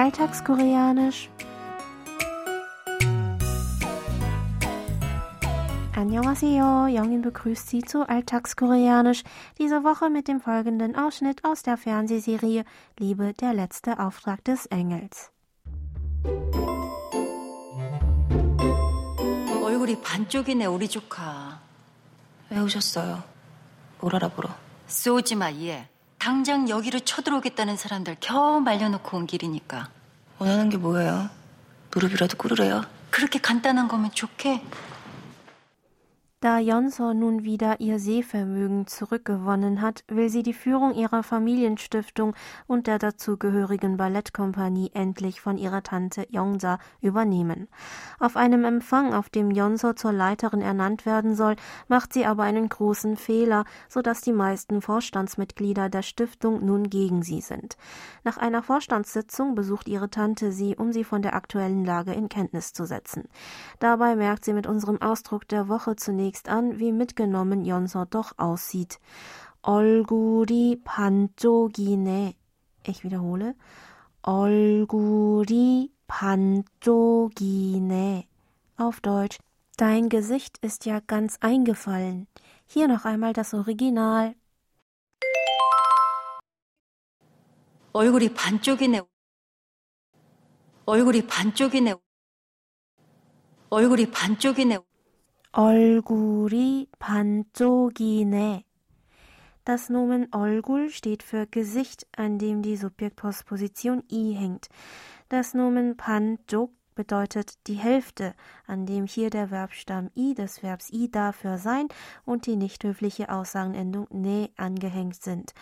Alltagskoreanisch. Annyeonghaseyo, Jongin begrüßt Sie zu Alltagskoreanisch, diese Woche mit dem folgenden Ausschnitt aus der Fernsehserie Liebe, der letzte Auftrag des Engels. 얼굴이 반쪽이네 우리 조카. 왜 오셨어요? 뭘 알아보러? 쏘지 마 얘. 당장 여기로 쳐들어오겠다는 사람들 겨우 말려놓고 온 길이니까. 원하는 게 뭐예요? 무릎이라도 꿇으래요? 그렇게 간단한 거면 좋게. Da Jonso nun wieder ihr Sehvermögen zurückgewonnen hat, will sie die Führung ihrer Familienstiftung und der dazugehörigen Ballettkompanie endlich von ihrer Tante Yongsa übernehmen. Auf einem Empfang, auf dem Jonso zur Leiterin ernannt werden soll, macht sie aber einen großen Fehler, so dass die meisten Vorstandsmitglieder der Stiftung nun gegen sie sind. Nach einer Vorstandssitzung besucht ihre Tante sie, um sie von der aktuellen Lage in Kenntnis zu setzen. Dabei merkt sie mit unserem Ausdruck der Woche zunächst zunächst an, wie mitgenommen Jonso doch aussieht. 얼굴이 반쪽이네. Ich wiederhole. 얼굴이 반쪽이네. Auf Deutsch. Dein Gesicht ist ja ganz eingefallen. Hier noch einmal das Original. 얼굴이 반쪽이네. 얼굴이 반쪽이네. 얼굴이 반쪽이네. 얼굴이 반쪽이네. Das Nomen olgul steht für Gesicht, an dem die Subjektpostposition i hängt. Das Nomen panjuk bedeutet die Hälfte, an dem hier der Verbstamm i des Verbs I dafür sein und die nicht höfliche Aussagenendung ne angehängt sind.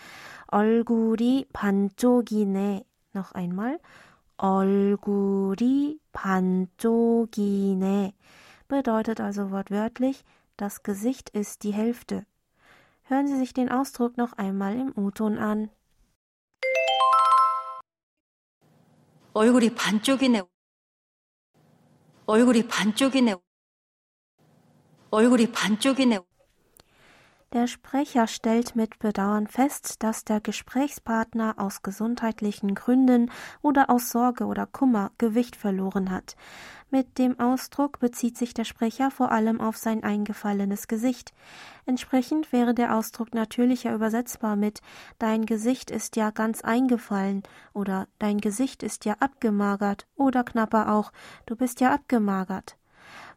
Olguri panjogine. Noch einmal. Olguri panjogine bedeutet also wortwörtlich das Gesicht ist die Hälfte. Hören Sie sich den Ausdruck noch einmal im U-Ton an. 얼굴이 반쪽이네. 얼굴이 반쪽이네. 얼굴이 반쪽이네. Der Sprecher stellt mit Bedauern fest, dass der Gesprächspartner aus gesundheitlichen Gründen oder aus Sorge oder Kummer Gewicht verloren hat. Mit dem Ausdruck bezieht sich der Sprecher vor allem auf sein eingefallenes Gesicht. Entsprechend wäre der Ausdruck natürlicher übersetzbar mit Dein Gesicht ist ja ganz eingefallen oder Dein Gesicht ist ja abgemagert oder knapper auch Du bist ja abgemagert.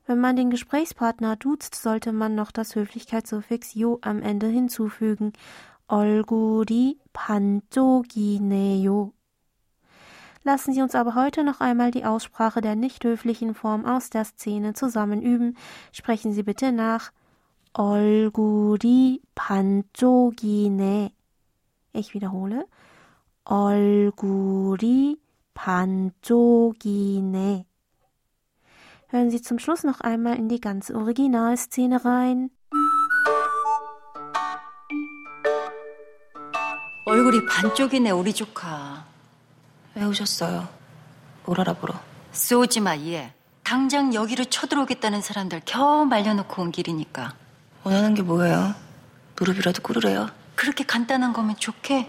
Wenn man den Gesprächspartner duzt, sollte man noch das Höflichkeitssuffix jo am Ende hinzufügen. 얼굴이 반쪽이네요. Lassen Sie uns aber heute noch einmal die Aussprache der nicht höflichen Form aus der Szene zusammen üben. Sprechen Sie bitte nach. 얼굴이 반쪽이네. Ich wiederhole. 얼굴이 반쪽이네. Hören Sie zum Schluss noch einmal in die ganze Originalszene rein. 얼굴이 반쪽이네 우리 조카. 왜 오셨어요? 뭘 알아보러? 쏘지 마 얘. 당장 여기로 쳐들어오겠다는 사람들 겨우 말려놓고 온 길이니까. 원하는 게 뭐예요? 무릎이라도 꿇으래요? 그렇게 간단한 거면 좋게.